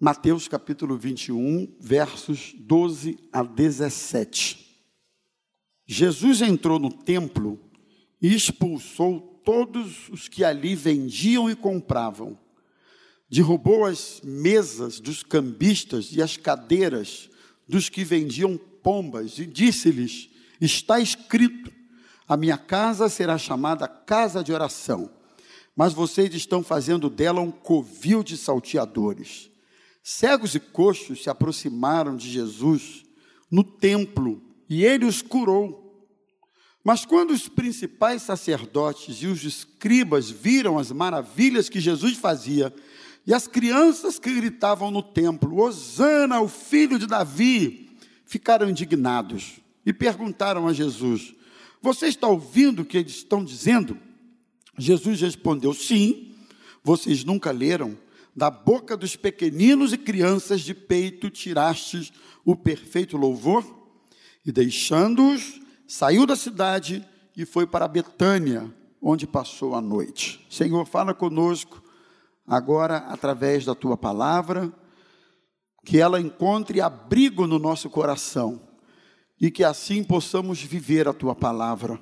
Mateus capítulo 21, versos 12 a 17. Jesus entrou no templo e expulsou todos os que ali vendiam e compravam. Derrubou as mesas dos cambistas e as cadeiras dos que vendiam pombas e disse-lhes: Está escrito: A minha casa será chamada casa de oração, mas vocês estão fazendo dela um covil de salteadores. Cegos e coxos se aproximaram de Jesus no templo e ele os curou. Mas quando os principais sacerdotes e os escribas viram as maravilhas que Jesus fazia, e as crianças que gritavam no templo, Hosana, o filho de Davi, ficaram indignados e perguntaram a Jesus: Você está ouvindo o que eles estão dizendo? Jesus respondeu: Sim, vocês nunca leram da boca dos pequeninos e crianças de peito tirastes o perfeito louvor? E deixando-os, saiu da cidade e foi para Betânia, onde passou a noite. Senhor, fala conosco agora através da tua palavra, que ela encontre abrigo no nosso coração e que assim possamos viver a tua palavra,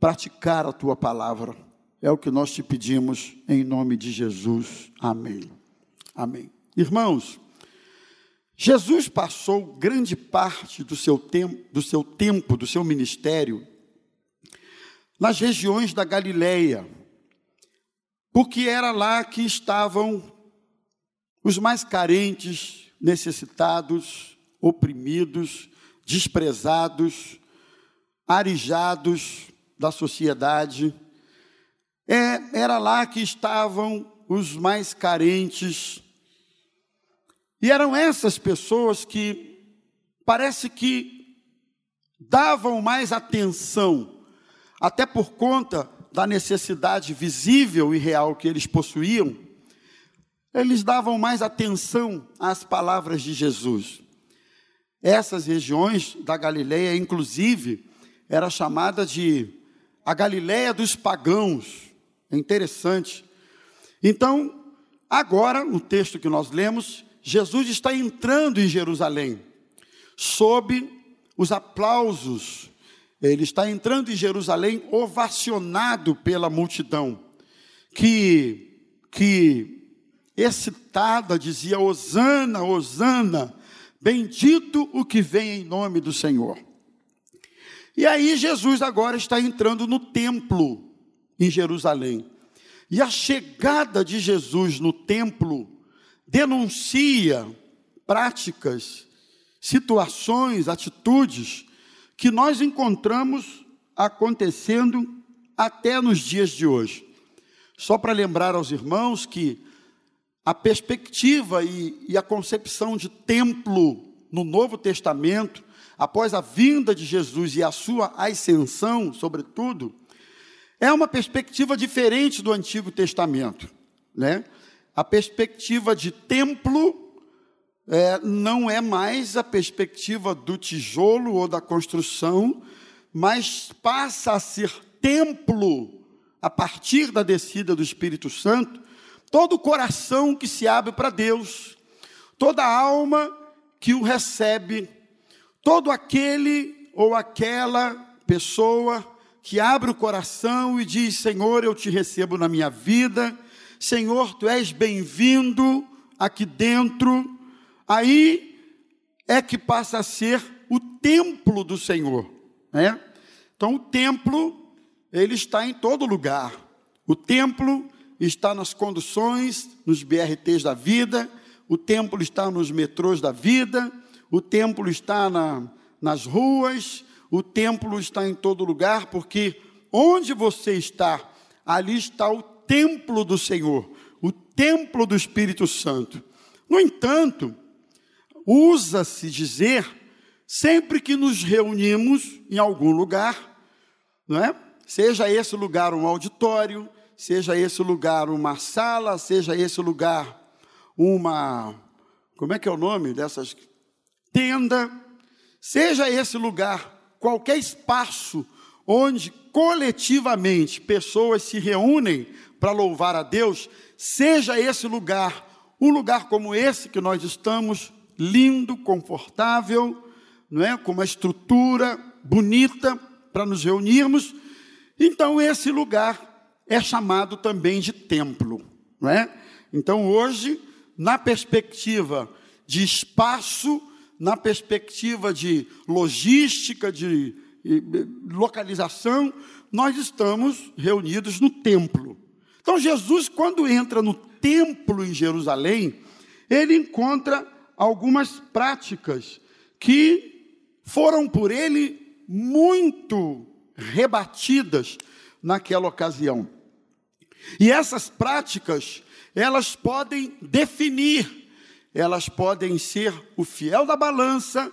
praticar a tua palavra é o que nós te pedimos em nome de Jesus. Amém. Amém. Irmãos, Jesus passou grande parte do seu tempo, do seu tempo, do seu ministério nas regiões da Galileia, porque era lá que estavam os mais carentes, necessitados, oprimidos, desprezados, arijados da sociedade é, era lá que estavam os mais carentes. E eram essas pessoas que parece que davam mais atenção, até por conta da necessidade visível e real que eles possuíam, eles davam mais atenção às palavras de Jesus. Essas regiões da Galileia, inclusive, era chamada de a Galileia dos pagãos, é interessante. Então, agora, no texto que nós lemos, Jesus está entrando em Jerusalém, sob os aplausos. Ele está entrando em Jerusalém ovacionado pela multidão, que, que excitada dizia: Hosana, Hosana, bendito o que vem em nome do Senhor. E aí Jesus agora está entrando no templo em Jerusalém. E a chegada de Jesus no templo denuncia práticas, situações, atitudes que nós encontramos acontecendo até nos dias de hoje. Só para lembrar aos irmãos que a perspectiva e, e, a concepção de templo no Novo Testamento, após a vinda de Jesus e a sua ascensão, sobretudo, é uma perspectiva diferente do Antigo Testamento, né? A perspectiva de templo é, não é mais a perspectiva do tijolo ou da construção, mas passa a ser templo a partir da descida do Espírito Santo, todo o coração que se abre para Deus, toda alma que o recebe, todo aquele ou aquela pessoa que abre o coração e diz: Senhor, eu te recebo na minha vida, Senhor, tu és bem-vindo aqui dentro. Aí é que passa a ser o templo do Senhor, né? Então, o templo, ele está em todo lugar. O templo está nas conduções, nos BRTs da vida, o templo está nos metrôs da vida, o templo está na, nas ruas, o templo está em todo lugar, porque onde você está, ali está o templo do Senhor, o templo do Espírito Santo. No entanto, usa-se dizer, sempre que nos reunimos em algum lugar, não é? Seja esse lugar um auditório, seja esse lugar uma sala, seja esse lugar uma. Como é que é o nome dessas? Tenda. Seja esse lugar qualquer espaço onde coletivamente pessoas se reúnem para louvar a Deus, seja esse lugar um lugar como esse que nós estamos, lindo, confortável, não é? Com uma estrutura bonita para nos reunirmos. Então esse lugar é chamado também de templo, não é? Então hoje, na perspectiva de espaço, na perspectiva de logística, de localização, nós estamos reunidos no templo. Então, Jesus, quando entra no templo em Jerusalém, ele encontra algumas práticas que foram por ele muito rebatidas naquela ocasião. E essas práticas, elas podem definir, elas podem ser o fiel da balança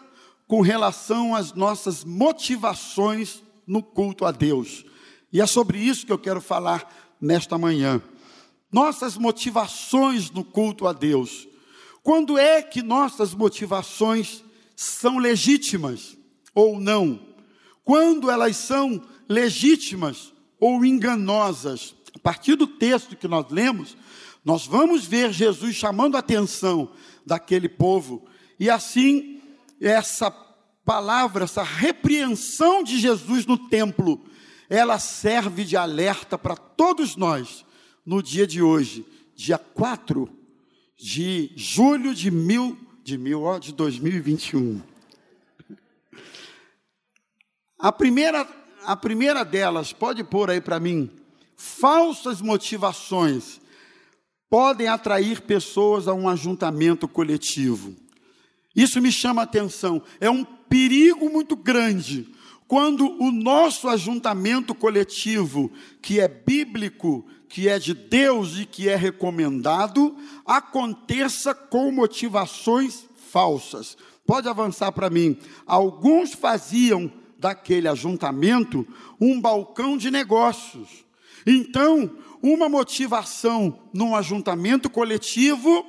com relação às nossas motivações no culto a Deus. E é sobre isso que eu quero falar nesta manhã. Nossas motivações no culto a Deus. Quando é que nossas motivações são legítimas ou não? Quando elas são legítimas ou enganosas? A partir do texto que nós lemos, nós vamos ver Jesus chamando a atenção daquele povo, e assim, essa palavra, essa repreensão de Jesus no templo, ela serve de alerta para todos nós no dia de hoje, dia 4 de julho de mil, de mil, ó, de 2021. A primeira, a primeira delas, pode pôr aí para mim, falsas motivações podem atrair pessoas a um ajuntamento coletivo. Isso me chama a atenção. É um perigo muito grande quando o nosso ajuntamento coletivo, que é bíblico, que é de Deus e que é recomendado, aconteça com motivações falsas. Pode avançar para mim. Alguns faziam daquele ajuntamento um balcão de negócios. Então, uma motivação num ajuntamento coletivo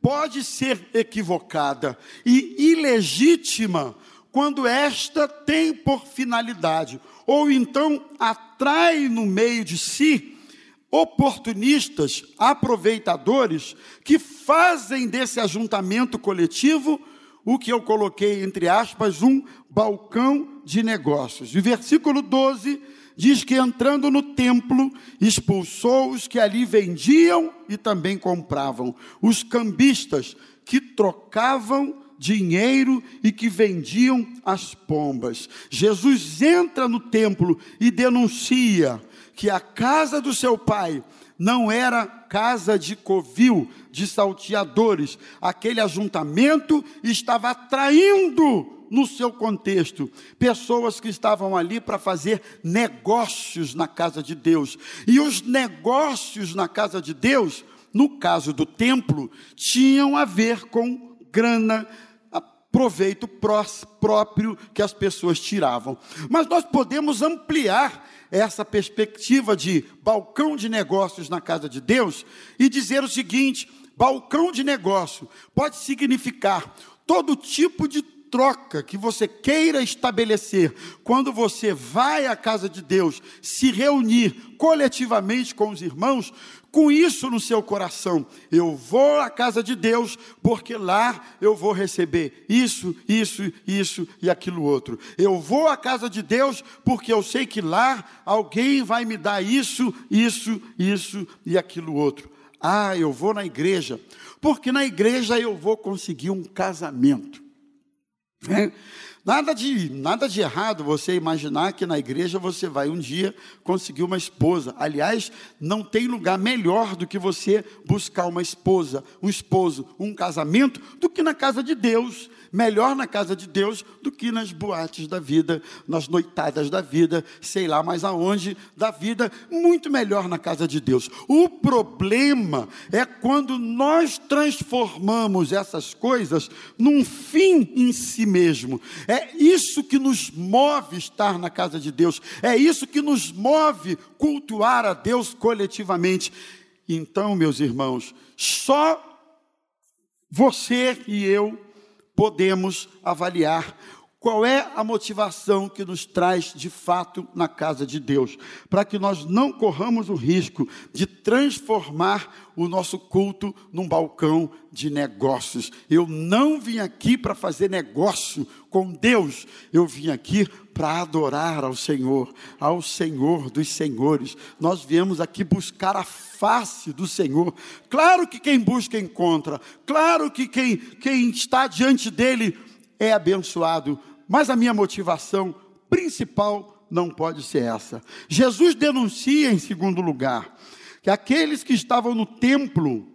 pode ser equivocada e ilegítima quando esta tem por finalidade, ou então atrai no meio de si oportunistas, aproveitadores, que fazem desse ajuntamento coletivo o que eu coloquei entre aspas, um balcão de negócios. E versículo 12 diz que entrando no templo, expulsou os que ali vendiam e também compravam, os cambistas que trocavam dinheiro e que vendiam as pombas. Jesus entra no templo e denuncia que a casa do seu pai não era casa de covil, de salteadores. Aquele ajuntamento estava atraindo no seu contexto, pessoas que estavam ali para fazer negócios na casa de Deus. E os negócios na casa de Deus, no caso do templo, tinham a ver com grana, proveito próprio que as pessoas tiravam. Mas nós podemos ampliar essa perspectiva de balcão de negócios na casa de Deus e dizer o seguinte: balcão de negócio pode significar todo tipo de troca que você queira estabelecer quando você vai à casa de Deus se reunir coletivamente com os irmãos, com isso no seu coração, eu vou à casa de Deus, porque lá eu vou receber isso, isso, isso e aquilo outro. Eu vou à casa de Deus, porque eu sei que lá alguém vai me dar isso, isso, isso e aquilo outro. Ah, eu vou na igreja, porque na igreja eu vou conseguir um casamento. É? Nada de, nada de errado você imaginar que na igreja você vai um dia conseguir uma esposa. Aliás, não tem lugar melhor do que você buscar uma esposa, um esposo, um casamento, do que na casa de Deus melhor na casa de Deus do que nas boates da vida, nas noitadas da vida, sei lá mais aonde da vida, muito melhor na casa de Deus. O problema é quando nós transformamos essas coisas num fim em si mesmo. É isso que nos move estar na casa de Deus, é isso que nos move cultuar a Deus coletivamente. Então, meus irmãos, só você e eu podemos avaliar Qual é a motivação que nos traz de fato na casa de Deus? Para que nós não corramos o risco de transformar o nosso culto num balcão de negócios. Eu não vim aqui para fazer negócio com Deus, eu vim aqui para adorar ao Senhor, ao Senhor dos Senhores. Nós viemos aqui buscar a face do Senhor. Claro que quem busca encontra, claro que quem, quem está diante dele é abençoado mas a minha motivação principal não pode ser essa. Jesus denuncia, em segundo lugar, que aqueles que estavam no templo,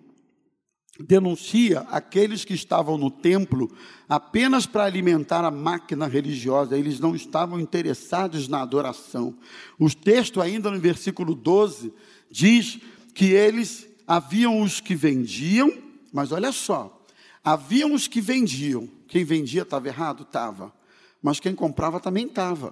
denuncia aqueles que estavam no templo apenas para alimentar a máquina religiosa, eles não estavam interessados na adoração. O texto, ainda no versículo 12, diz que eles haviam os que vendiam, mas olha só, haviam os que vendiam. Quem vendia estava errado? Estava mas quem comprava também estava.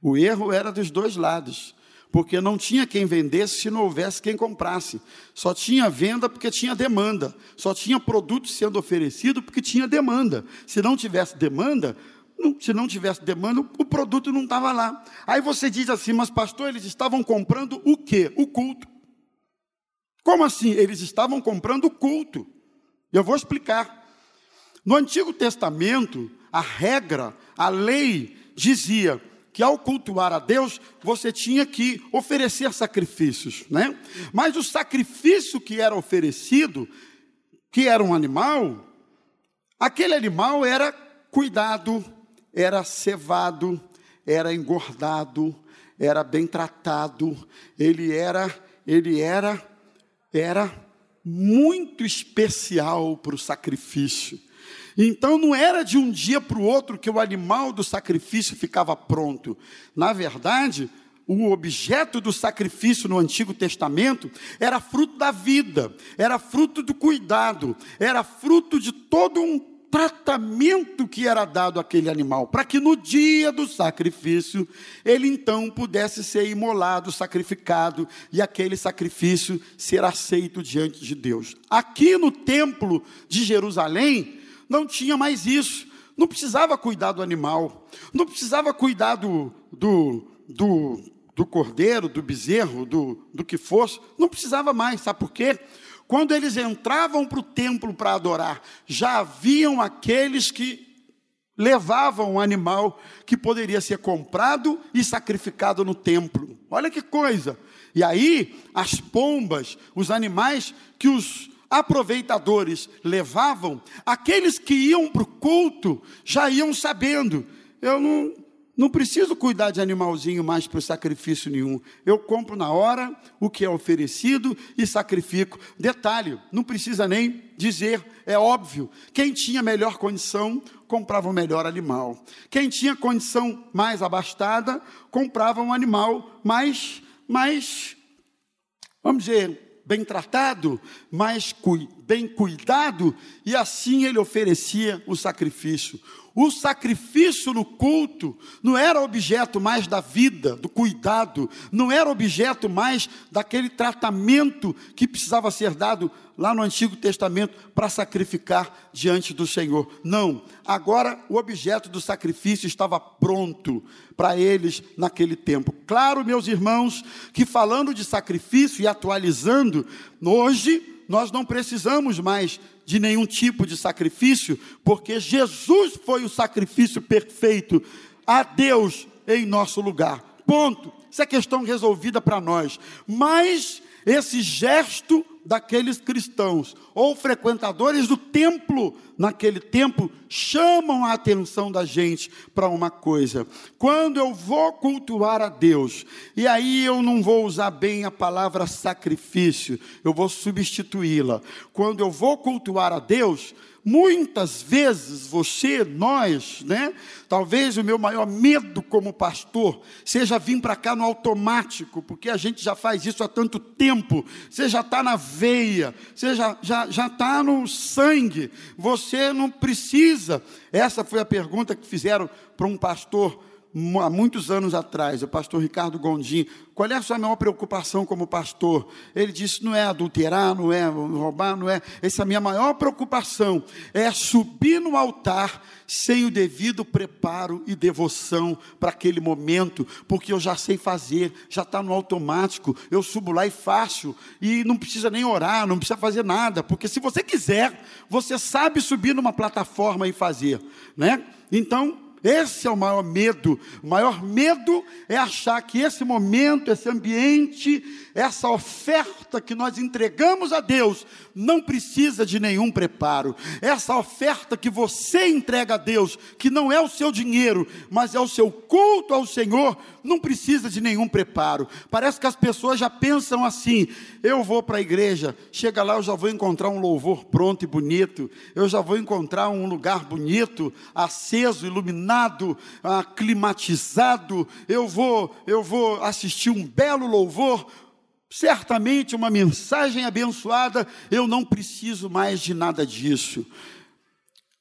O erro era dos dois lados, porque não tinha quem vendesse se não houvesse quem comprasse. Só tinha venda porque tinha demanda. Só tinha produto sendo oferecido porque tinha demanda. Se não tivesse demanda, não, se não tivesse demanda, o produto não estava lá. Aí você diz assim, mas pastor, eles estavam comprando o quê? O culto. Como assim? Eles estavam comprando o culto. Eu vou explicar. No Antigo Testamento, a regra, a lei dizia que ao cultuar a Deus, você tinha que oferecer sacrifícios, né? Mas o sacrifício que era oferecido, que era um animal, aquele animal era cuidado, era cevado, era engordado, era bem tratado, ele era, ele era, era muito especial para o sacrifício. Então não era de um dia para o outro que o animal do sacrifício ficava pronto. Na verdade, o objeto do sacrifício no Antigo Testamento era fruto da vida, era fruto do cuidado, era fruto de todo um tratamento que era dado àquele animal, para que no dia do sacrifício ele então pudesse ser imolado, sacrificado e aquele sacrifício ser aceito diante de Deus. Aqui no templo de Jerusalém, não tinha mais isso. Não precisava cuidar do animal, não precisava cuidar do, do, do, do cordeiro, do bezerro, do, do que fosse, não precisava mais, sabe por quê? Quando eles entravam para o templo para adorar, já haviam aqueles que levavam um animal que poderia ser comprado e sacrificado no templo. Olha que coisa! E aí, as pombas, os animais que os aproveitadores levavam, aqueles que iam para o culto já iam sabendo: eu não, não preciso cuidar de animalzinho mais para sacrifício nenhum. Eu compro na hora o que é oferecido e sacrifico. Detalhe, não precisa nem dizer, é óbvio. Quem tinha melhor condição, comprava o melhor animal. Quem tinha condição mais abastada, comprava um animal mais, mais vamos dizer, bem tratado, mais bem cuidado, e assim ele oferecia o sacrifício. O sacrifício no culto não era objeto mais da vida, do cuidado, não era objeto mais daquele tratamento que precisava ser dado lá no Antigo Testamento para sacrificar diante do Senhor. Não, agora o objeto do sacrifício estava pronto para eles naquele tempo. Claro, meus irmãos, que falando de sacrifício e atualizando, hoje nós não precisamos mais de nenhum tipo de sacrifício, porque Jesus foi o sacrifício perfeito a Deus em nosso lugar. Ponto. Isso é questão resolvida para nós. Mas esse gesto daqueles cristãos ou frequentadores do templo naquele tempo chamam a atenção da gente para uma coisa. Quando eu vou cultuar a Deus, e aí eu não vou usar bem a palavra sacrifício, eu vou substituí-la. Quando eu vou cultuar a Deus, Muitas vezes você, nós, né? Talvez o meu maior medo como pastor seja vir para cá no automático, porque a gente já faz isso há tanto tempo. Você já está na veia, você já está já, já tá no sangue. Você não precisa. Essa foi a pergunta que fizeram para um pastor há muitos anos atrás, o pastor Ricardo Gondim, qual é a sua maior preocupação como pastor? Ele disse: não é adulterar, não é roubar, não é. Essa é a minha maior preocupação é subir no altar sem o devido preparo e devoção para aquele momento, porque eu já sei fazer, já está no automático, eu subo lá e faço, e não precisa nem orar, não precisa fazer nada, porque se você quiser, você sabe subir numa plataforma e fazer, né? Então, esse é o maior medo. O maior medo é achar que esse momento, esse ambiente, essa oferta que nós entregamos a Deus não precisa de nenhum preparo. Essa oferta que você entrega a Deus, que não é o seu dinheiro, mas é o seu culto ao Senhor, não precisa de nenhum preparo. Parece que as pessoas já pensam assim: eu vou para a igreja, chega lá, eu já vou encontrar um louvor pronto e bonito, eu já vou encontrar um lugar bonito, aceso, iluminado, ah, climatizado, eu vou, eu vou assistir um belo louvor certamente uma mensagem abençoada, eu não preciso mais de nada disso.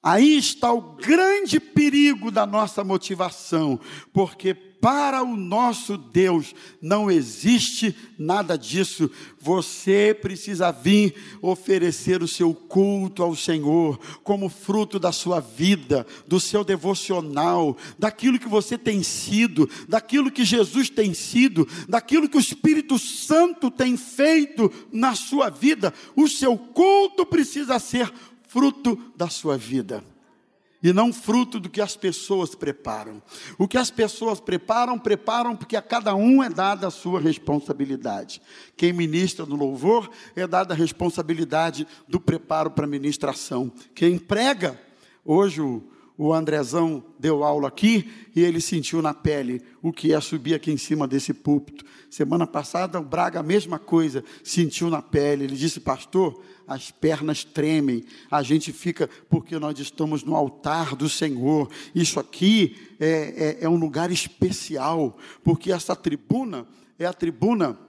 Aí está o grande perigo da nossa motivação, porque para o nosso Deus não existe nada disso. Você precisa vir oferecer o seu culto ao Senhor, como fruto da sua vida, do seu devocional, daquilo que você tem sido, daquilo que Jesus tem sido, daquilo que o Espírito Santo tem feito na sua vida. O seu culto precisa ser fruto da sua vida e não fruto do que as pessoas preparam. O que as pessoas preparam, preparam porque a cada um é dada a sua responsabilidade. Quem ministra no louvor é dada a responsabilidade do preparo para a ministração. Quem prega, hoje o, o Andrezão deu aula aqui e ele sentiu na pele o que é subir aqui em cima desse púlpito. Semana passada o Braga, a mesma coisa, sentiu na pele. Ele disse, pastor, as pernas tremem, a gente fica, porque nós estamos no altar do Senhor. Isso aqui é, é, é um lugar especial, porque essa tribuna é a tribuna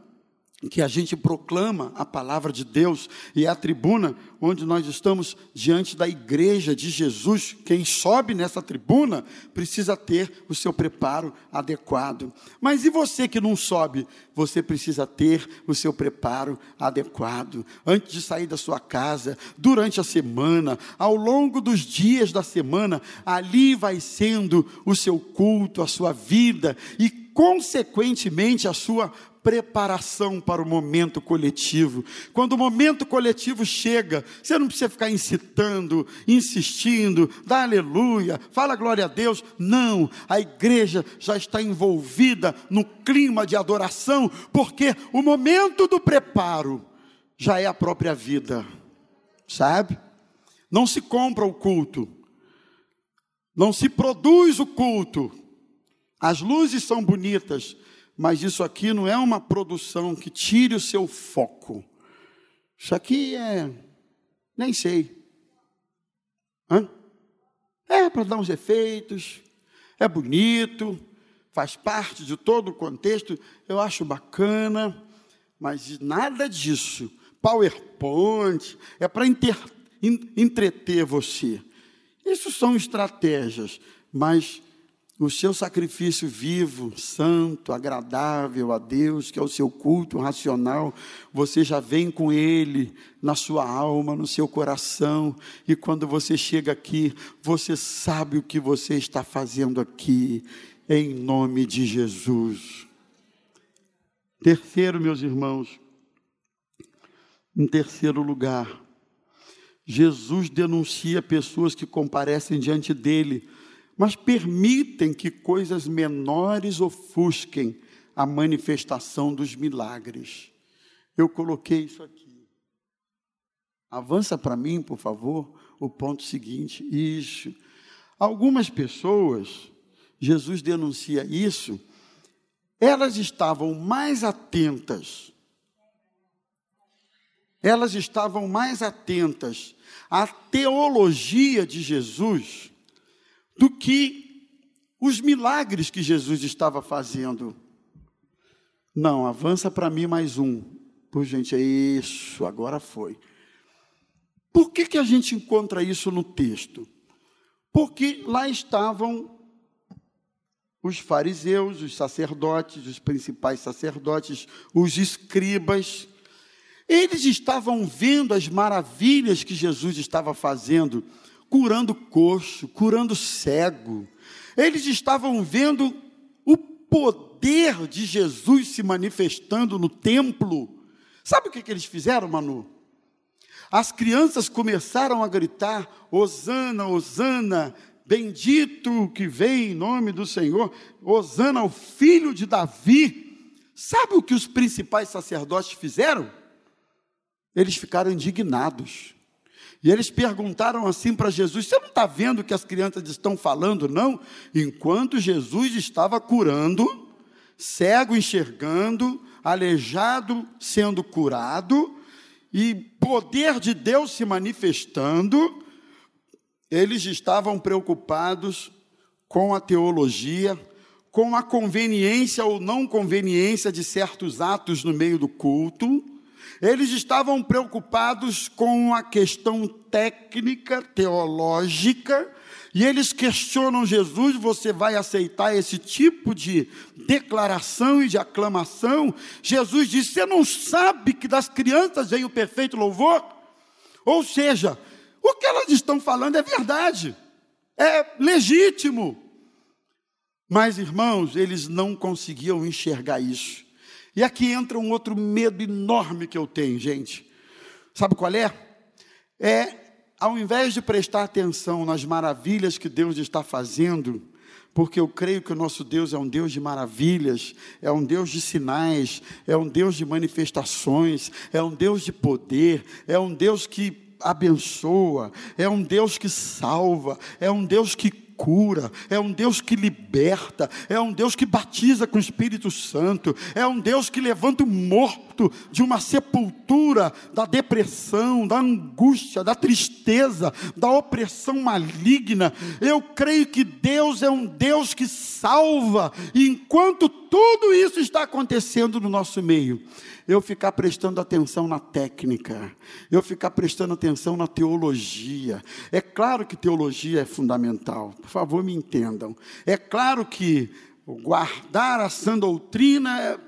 que a gente proclama a palavra de Deus e é a tribuna onde nós estamos diante da igreja de Jesus. Quem sobe nessa tribuna precisa ter o seu preparo adequado. Mas e você que não sobe? Você precisa ter o seu preparo adequado. Antes de sair da sua casa, durante a semana, ao longo dos dias da semana, ali vai sendo o seu culto, a sua vida e consequentemente a sua preparação para o momento coletivo. Quando o momento coletivo chega, você não precisa ficar incitando, insistindo, dá aleluia, fala glória a Deus. Não, a igreja já está envolvida no clima de adoração, porque o momento do preparo já é a própria vida, sabe? Não se compra o culto, não se produz o culto. As luzes são bonitas, mas isso aqui não é uma produção que tire o seu foco. Isso aqui é. Nem sei. Hã? É para dar uns efeitos, é bonito, faz parte de todo o contexto, eu acho bacana, mas nada disso. PowerPoint é para entreter você. Isso são estratégias, mas o seu sacrifício vivo, santo, agradável a Deus, que é o seu culto racional, você já vem com ele na sua alma, no seu coração, e quando você chega aqui, você sabe o que você está fazendo aqui, em nome de Jesus. Terceiro, meus irmãos, em terceiro lugar, Jesus denuncia pessoas que comparecem diante dele mas permitem que coisas menores ofusquem a manifestação dos milagres. Eu coloquei isso aqui. Avança para mim, por favor, o ponto seguinte. Isso. Algumas pessoas, Jesus denuncia isso, elas estavam mais atentas. Elas estavam mais atentas à teologia de Jesus do que os milagres que Jesus estava fazendo. Não, avança para mim mais um. Por gente, é isso, agora foi. Por que, que a gente encontra isso no texto? Porque lá estavam os fariseus, os sacerdotes, os principais sacerdotes, os escribas, eles estavam vendo as maravilhas que Jesus estava fazendo, curando coxo, curando cego. Eles estavam vendo o poder de Jesus se manifestando no templo. Sabe o que, que eles fizeram, Manu? As crianças começaram a gritar: Hosana, Hosana, bendito que vem em nome do Senhor, Hosana ao filho de Davi. Sabe o que os principais sacerdotes fizeram? Eles ficaram indignados. E eles perguntaram assim para Jesus: Você não está vendo o que as crianças estão falando, não? Enquanto Jesus estava curando, cego enxergando, aleijado sendo curado, e poder de Deus se manifestando, eles estavam preocupados com a teologia, com a conveniência ou não conveniência de certos atos no meio do culto, eles estavam preocupados com a questão técnica, teológica, e eles questionam Jesus: você vai aceitar esse tipo de declaração e de aclamação? Jesus diz: você não sabe que das crianças vem o perfeito louvor? Ou seja, o que elas estão falando é verdade, é legítimo. Mas, irmãos, eles não conseguiam enxergar isso. E aqui entra um outro medo enorme que eu tenho, gente. Sabe qual é? É, ao invés de prestar atenção nas maravilhas que Deus está fazendo, porque eu creio que o nosso Deus é um Deus de maravilhas, é um Deus de sinais, é um Deus de manifestações, é um Deus de poder, é um Deus que abençoa, é um Deus que salva, é um Deus que cura, é um Deus que liberta, é um Deus que batiza com o Espírito Santo, é um Deus que levanta o morto de uma sepultura da depressão, da angústia, da tristeza, da opressão maligna. Eu creio que Deus é um Deus que salva, e enquanto tudo isso está acontecendo no nosso meio, eu ficar prestando atenção na técnica, eu ficar prestando atenção na teologia. É claro que teologia é fundamental, por favor, me entendam. É claro que guardar a sã doutrina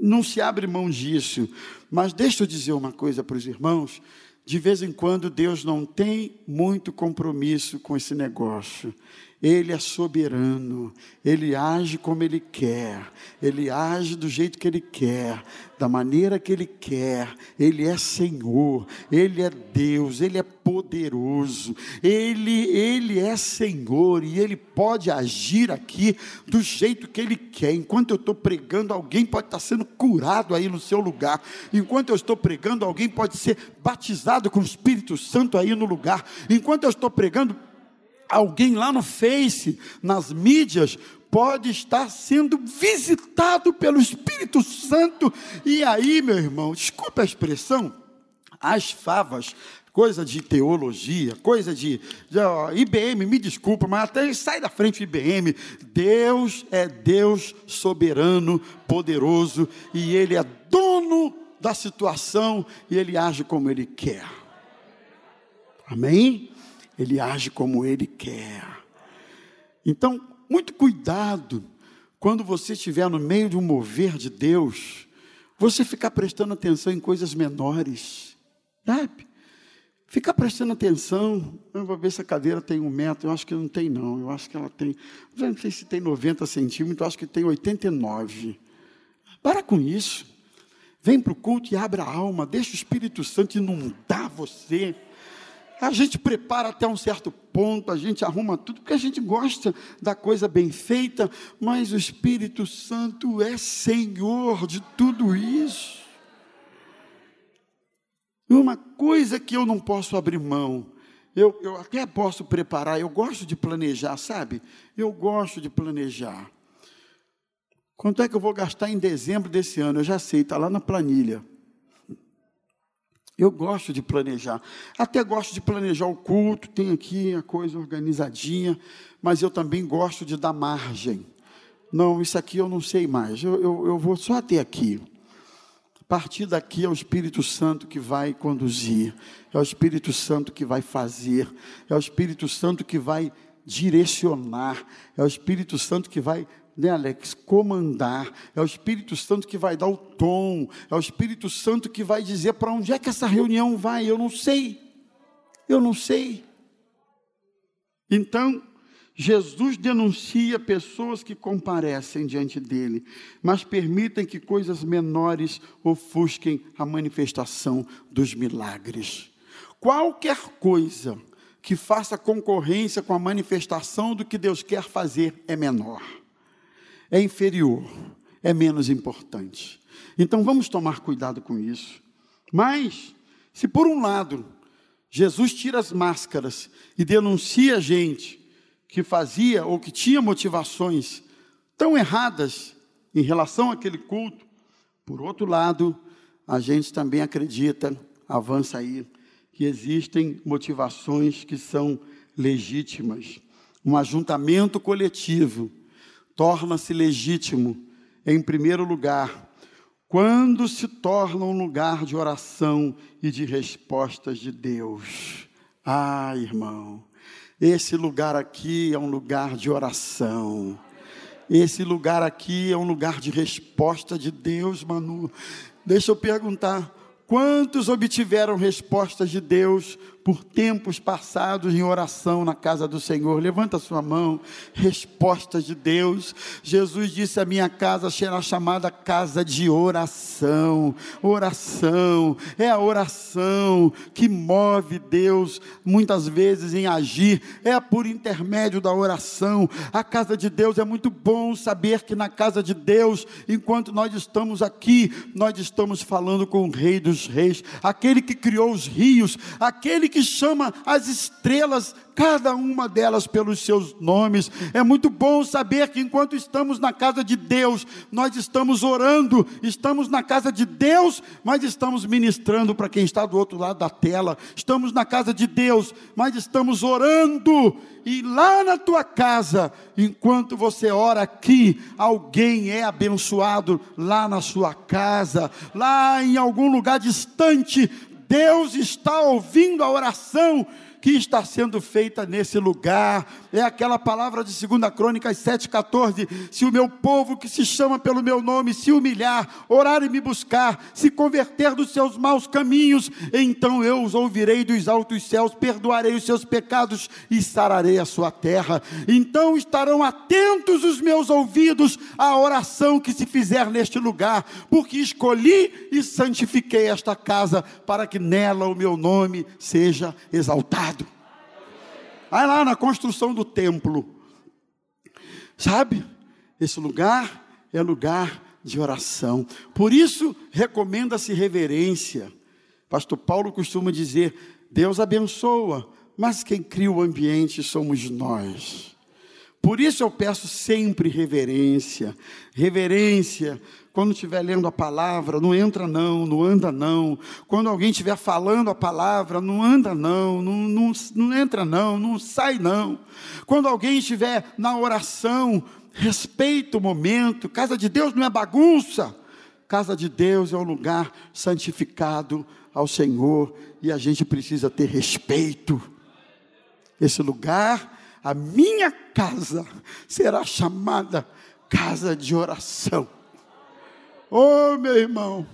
não se abre mão disso, mas deixa eu dizer uma coisa para os irmãos. De vez em quando Deus não tem muito compromisso com esse negócio. Ele é soberano, ele age como ele quer, ele age do jeito que ele quer, da maneira que ele quer. Ele é Senhor, ele é Deus, ele é poderoso, ele, ele é Senhor e ele pode agir aqui do jeito que ele quer. Enquanto eu estou pregando, alguém pode estar sendo curado aí no seu lugar. Enquanto eu estou pregando, alguém pode ser batizado com o Espírito Santo aí no lugar. Enquanto eu estou pregando, alguém lá no Face, nas mídias, pode estar sendo visitado pelo Espírito Santo. E aí, meu irmão, desculpa a expressão, as favas, coisa de teologia, coisa de, de ó, IBM, me desculpa, mas até sai da frente IBM. Deus é Deus soberano, poderoso, e Ele é dono da situação e Ele age como Ele quer. Amém? Ele age como ele quer. Então, muito cuidado quando você estiver no meio de um mover de Deus, você ficar prestando atenção em coisas menores, sabe? Ficar prestando atenção, eu vou ver se a cadeira tem um metro, eu acho que não tem não, eu acho que ela tem, não sei se tem 90 centímetros, eu acho que tem 89. Para com isso, vem para o culto e abra a alma, deixa o Espírito Santo inundar você, a gente prepara até um certo ponto, a gente arruma tudo, porque a gente gosta da coisa bem feita, mas o Espírito Santo é Senhor de tudo isso. Uma coisa que eu não posso abrir mão, eu, eu até posso preparar, eu gosto de planejar, sabe? Eu gosto de planejar. Quanto é que eu vou gastar em dezembro desse ano? Eu já sei, está lá na planilha. Eu gosto de planejar. Até gosto de planejar o culto, tem aqui a coisa organizadinha, mas eu também gosto de dar margem. Não, isso aqui eu não sei mais, eu, eu, eu vou só até aqui. A partir daqui é o Espírito Santo que vai conduzir, é o Espírito Santo que vai fazer, é o Espírito Santo que vai direcionar, é o Espírito Santo que vai né, Alex, comandar, é o Espírito Santo que vai dar o tom, é o Espírito Santo que vai dizer para onde é que essa reunião vai, eu não sei, eu não sei. Então, Jesus denuncia pessoas que comparecem diante dele, mas permitem que coisas menores ofusquem a manifestação dos milagres. Qualquer coisa que faça concorrência com a manifestação do que Deus quer fazer é menor é inferior, é menos importante. Então vamos tomar cuidado com isso. Mas, se por um lado, Jesus tira as máscaras e denuncia a gente que fazia ou que tinha motivações tão erradas em relação àquele culto, por outro lado, a gente também acredita, avança aí, que existem motivações que são legítimas. Um ajuntamento coletivo torna-se legítimo, em primeiro lugar, quando se torna um lugar de oração e de respostas de Deus. Ah, irmão, esse lugar aqui é um lugar de oração. Esse lugar aqui é um lugar de resposta de Deus, Manu. Deixa eu perguntar: quantos obtiveram respostas de Deus por tempos passados em oração na casa do Senhor. Levanta sua mão, respostas de Deus. Jesus disse: A minha casa será chamada casa de oração. Oração, é a oração que move Deus muitas vezes em agir, é por intermédio da oração. A casa de Deus é muito bom saber que na casa de Deus, enquanto nós estamos aqui, nós estamos falando com o Rei dos Reis, aquele que criou os rios, aquele que chama as estrelas, cada uma delas pelos seus nomes. É muito bom saber que enquanto estamos na casa de Deus, nós estamos orando, estamos na casa de Deus, mas estamos ministrando para quem está do outro lado da tela. Estamos na casa de Deus, mas estamos orando. E lá na tua casa, enquanto você ora aqui, alguém é abençoado lá na sua casa, lá em algum lugar distante, Deus está ouvindo a oração que está sendo feita nesse lugar. É aquela palavra de 2 Crônicas 7,14: Se o meu povo que se chama pelo meu nome se humilhar, orar e me buscar, se converter dos seus maus caminhos, então eu os ouvirei dos altos céus, perdoarei os seus pecados e sararei a sua terra. Então estarão atentos os meus ouvidos à oração que se fizer neste lugar, porque escolhi e santifiquei esta casa para que nela o meu nome seja exaltado. Vai lá na construção do templo. Sabe? Esse lugar é lugar de oração. Por isso, recomenda-se reverência. Pastor Paulo costuma dizer: Deus abençoa, mas quem cria o ambiente somos nós. Por isso eu peço sempre reverência. Reverência quando estiver lendo a palavra, não entra não, não anda não. Quando alguém estiver falando a palavra, não anda não, não, não, não entra não, não sai não. Quando alguém estiver na oração, respeita o momento. Casa de Deus não é bagunça. Casa de Deus é um lugar santificado ao Senhor e a gente precisa ter respeito. Esse lugar, a minha casa, será chamada casa de oração. Oh, meu irmão,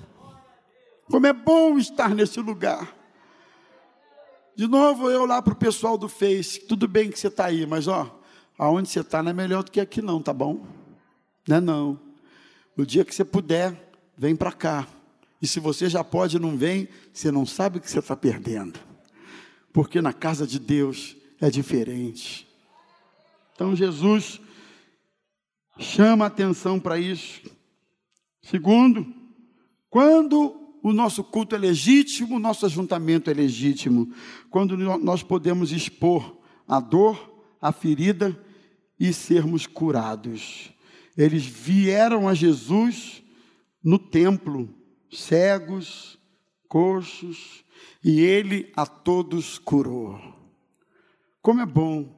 como é bom estar nesse lugar. De novo, eu lá para o pessoal do Face, tudo bem que você está aí, mas ó, aonde você está não é melhor do que aqui não, tá bom? Não é não. O dia que você puder, vem para cá. E se você já pode e não vem, você não sabe o que você está perdendo. Porque na casa de Deus é diferente. Então Jesus chama atenção para isso. Segundo, quando o nosso culto é legítimo, o nosso ajuntamento é legítimo. Quando nós podemos expor a dor, a ferida e sermos curados. Eles vieram a Jesus no templo, cegos, coxos, e ele a todos curou. Como é bom,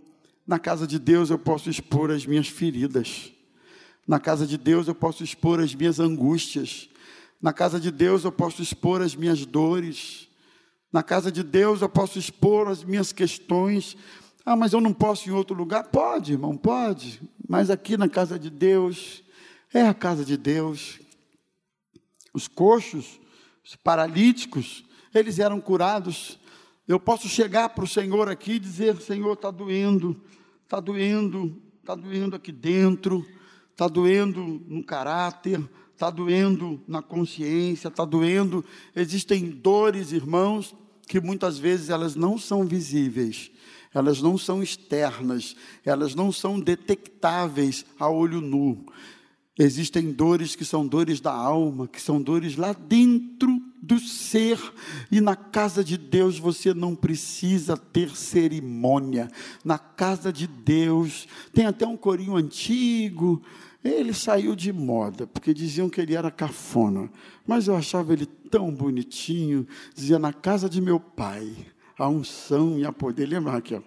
na casa de Deus eu posso expor as minhas feridas. Na casa de Deus eu posso expor as minhas angústias. Na casa de Deus eu posso expor as minhas dores. Na casa de Deus eu posso expor as minhas questões. Ah, mas eu não posso em outro lugar? Pode, irmão, pode. Mas aqui na casa de Deus, é a casa de Deus. Os coxos, os paralíticos, eles eram curados. Eu posso chegar para o Senhor aqui e dizer: Senhor, está doendo, está doendo, está doendo aqui dentro, está doendo no caráter, está doendo na consciência, está doendo. Existem dores, irmãos, que muitas vezes elas não são visíveis, elas não são externas, elas não são detectáveis a olho nu. Existem dores que são dores da alma, que são dores lá dentro do ser, e na casa de Deus você não precisa ter cerimônia. Na casa de Deus, tem até um corinho antigo, ele saiu de moda, porque diziam que ele era cafona, mas eu achava ele tão bonitinho. Dizia: Na casa de meu pai, a unção e a poder. Lembra, Raquel?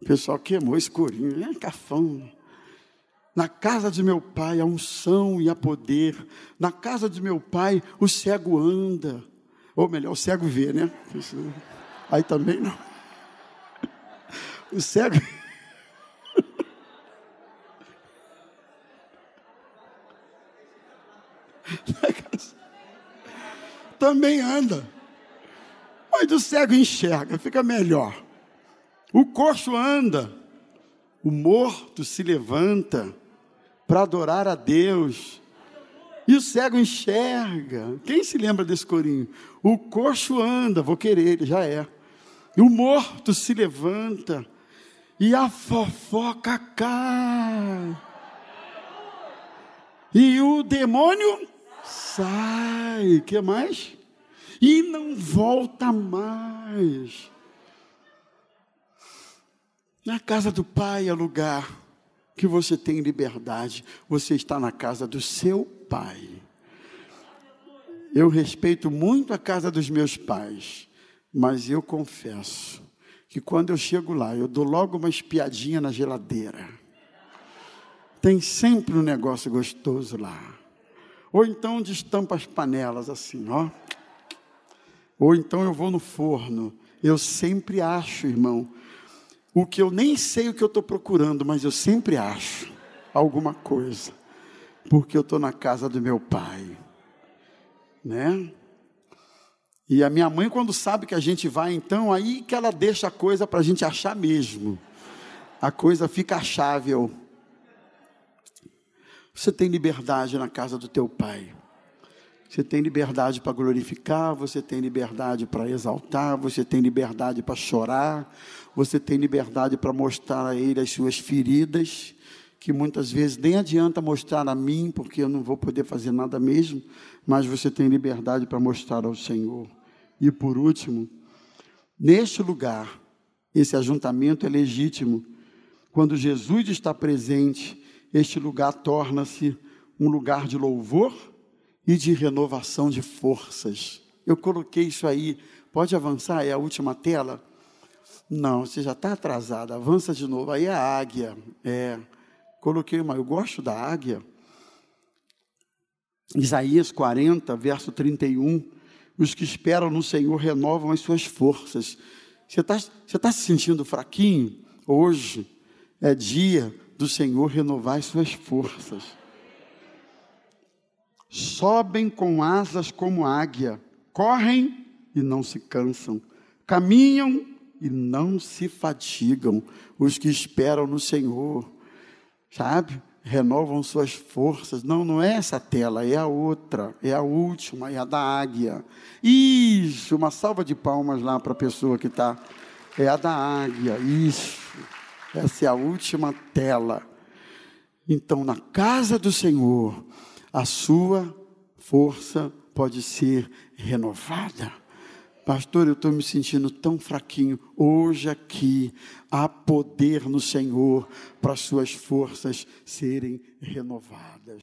O pessoal queimou esse corinho, é cafona. Na casa de meu pai, a unção e a poder. Na casa de meu pai, o cego anda. Ou melhor, o cego vê, né? Aí também não. O cego. também anda. Mas o cego enxerga, fica melhor. O coxo anda, o morto se levanta para adorar a Deus. E o cego enxerga. Quem se lembra desse corinho? O coxo anda, vou querer, ele já é. E o morto se levanta. E a fofoca cai. E o demônio sai, que mais? E não volta mais. Na casa do Pai é lugar que você tem liberdade. Você está na casa do seu Pai. Eu respeito muito a casa dos meus pais, mas eu confesso que quando eu chego lá, eu dou logo uma espiadinha na geladeira. Tem sempre um negócio gostoso lá. Ou então destampa as panelas assim, ó. Ou então eu vou no forno. Eu sempre acho, irmão, o que eu nem sei o que eu estou procurando, mas eu sempre acho alguma coisa, porque eu estou na casa do meu pai, né? E a minha mãe, quando sabe que a gente vai, então, aí que ela deixa a coisa para a gente achar mesmo. A coisa fica achável. Você tem liberdade na casa do teu pai. Você tem liberdade para glorificar, você tem liberdade para exaltar, você tem liberdade para chorar, você tem liberdade para mostrar a ele as suas feridas, que muitas vezes nem adianta mostrar a mim, porque eu não vou poder fazer nada mesmo, mas você tem liberdade para mostrar ao Senhor. E por último, neste lugar, esse ajuntamento é legítimo. Quando Jesus está presente, este lugar torna-se um lugar de louvor e de renovação de forças. Eu coloquei isso aí. Pode avançar? É a última tela? Não, você já está atrasado. Avança de novo. Aí a águia. É, coloquei uma. Eu gosto da águia. Isaías 40, verso 31. Os que esperam no Senhor renovam as suas forças. Você está você tá se sentindo fraquinho? Hoje é dia do Senhor renovar as suas forças. Sobem com asas como águia, correm e não se cansam, caminham e não se fatigam. Os que esperam no Senhor, sabe? Renovam suas forças. Não, não é essa tela, é a outra, é a última, é a da águia. Isso, uma salva de palmas lá para a pessoa que está. É a da águia, isso. Essa é a última tela. Então, na casa do Senhor, a sua força pode ser renovada. Pastor, eu estou me sentindo tão fraquinho. Hoje aqui há poder no Senhor para suas forças serem renovadas.